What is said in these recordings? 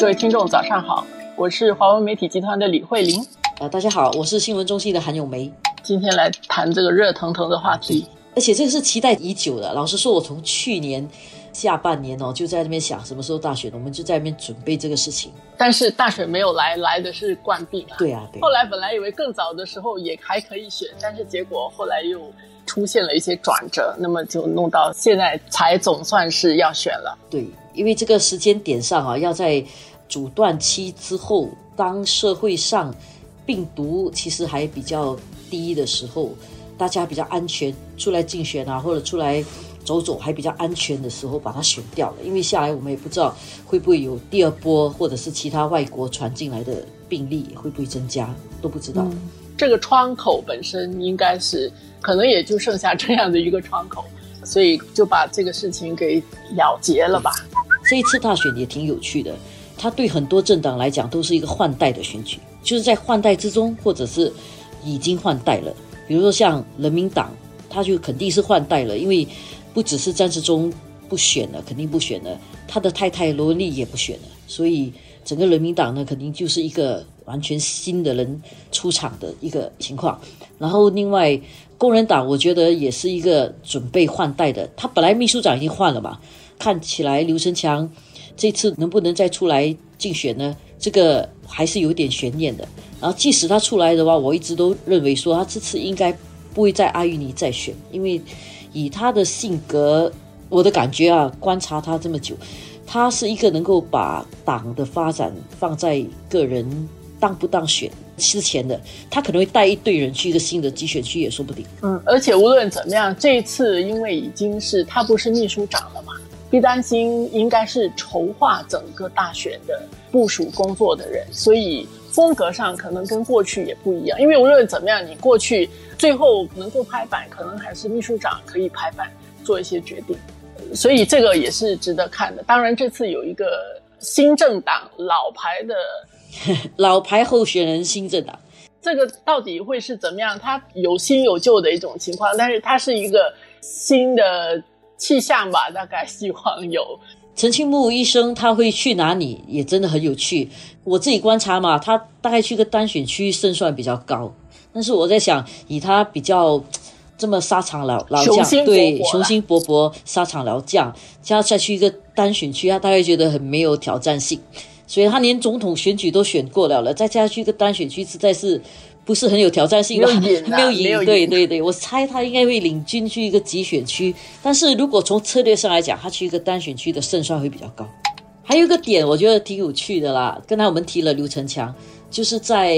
各位听众，早上好，我是华文媒体集团的李慧玲。啊，大家好，我是新闻中心的韩咏梅。今天来谈这个热腾腾的话题，而且这个是期待已久的。老实说，我从去年下半年哦，就在那边想什么时候大选，我们就在那边准备这个事情。但是大选没有来，来的是冠病啊。对啊，对。后来本来以为更早的时候也还可以选，但是结果后来又出现了一些转折，那么就弄到现在才总算是要选了。对，因为这个时间点上啊，要在阻断期之后，当社会上。病毒其实还比较低的时候，大家比较安全出来竞选啊，或者出来走走还比较安全的时候，把它选掉了。因为下来我们也不知道会不会有第二波，或者是其他外国传进来的病例会不会增加，都不知道。这个窗口本身应该是可能也就剩下这样的一个窗口，所以就把这个事情给了结了吧。这一次大选也挺有趣的。它对很多政党来讲都是一个换代的选举，就是在换代之中，或者是已经换代了。比如说像人民党，他就肯定是换代了，因为不只是张志忠不选了，肯定不选了，他的太太罗文丽也不选了，所以整个人民党呢，肯定就是一个完全新的人出场的一个情况。然后另外工人党，我觉得也是一个准备换代的，他本来秘书长已经换了嘛，看起来刘成强。这次能不能再出来竞选呢？这个还是有点悬念的。然后，即使他出来的话，我一直都认为说他这次应该不会在阿育尼再选，因为以他的性格，我的感觉啊，观察他这么久，他是一个能够把党的发展放在个人当不当选之前的。他可能会带一队人去一个新的集选区也说不定。嗯，而且无论怎么样，这一次因为已经是他不是秘书长了嘛。毕丹心应该是筹划整个大选的部署工作的人，所以风格上可能跟过去也不一样。因为无论怎么样，你过去最后能够拍板，可能还是秘书长可以拍板做一些决定，所以这个也是值得看的。当然，这次有一个新政党老牌的 老牌候选人新政党，这个到底会是怎么样？它有新有旧的一种情况，但是它是一个新的。气象吧，大概希望有陈庆木医生他会去哪里，也真的很有趣。我自己观察嘛，他大概去个单选区胜算比较高。但是我在想，以他比较这么沙场老老将，对雄心勃勃沙场老将，加再去一个单选区，他大概觉得很没有挑战性。所以他连总统选举都选过了了，再加去一个单选区，实在是。不是很有挑战性吧？没有赢，对对对，我猜他应该会领军去一个集选区。但是如果从策略上来讲，他去一个单选区的胜算会比较高。还有一个点，我觉得挺有趣的啦。刚才我们提了刘成强，就是在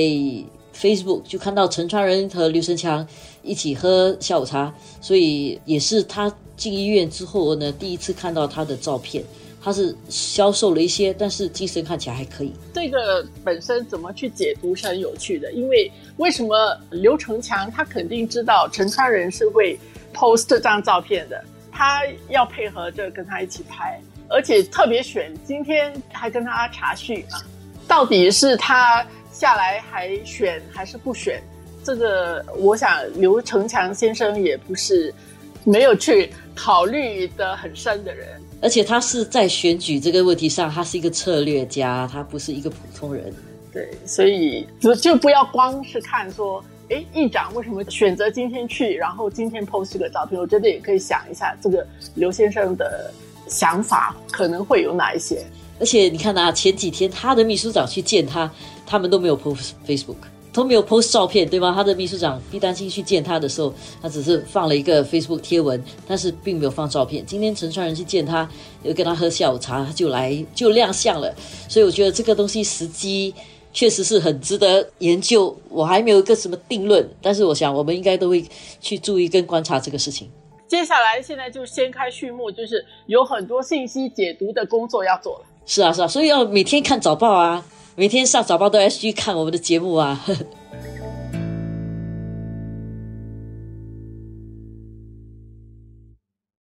Facebook 就看到陈川仁和刘成强一起喝下午茶，所以也是他进医院之后呢，第一次看到他的照片。他是消瘦了一些，但是精神看起来还可以。这个本身怎么去解读是很有趣的，因为为什么刘成强他肯定知道陈川仁是会 post 这张照片的，他要配合着跟他一起拍，而且特别选今天还跟他查叙啊，到底是他下来还选还是不选？这个我想刘成强先生也不是没有去考虑的很深的人。而且他是在选举这个问题上，他是一个策略家，他不是一个普通人。对，所以就就不要光是看说，哎，议长为什么选择今天去，然后今天 post 个照片，我觉得也可以想一下，这个刘先生的想法可能会有哪一些。而且你看啊，前几天他的秘书长去见他，他们都没有 post Facebook。都没有 post 照片，对吗？他的秘书长毕丹青去见他的时候，他只是放了一个 Facebook 贴文，但是并没有放照片。今天陈川人去见他，又跟他喝下午茶，他就来就亮相了。所以我觉得这个东西时机确实是很值得研究。我还没有一个什么定论，但是我想我们应该都会去注意跟观察这个事情。接下来现在就掀开序幕，就是有很多信息解读的工作要做了。是啊，是啊，所以要每天看早报啊。每天上早报都要去看我们的节目啊。呵呵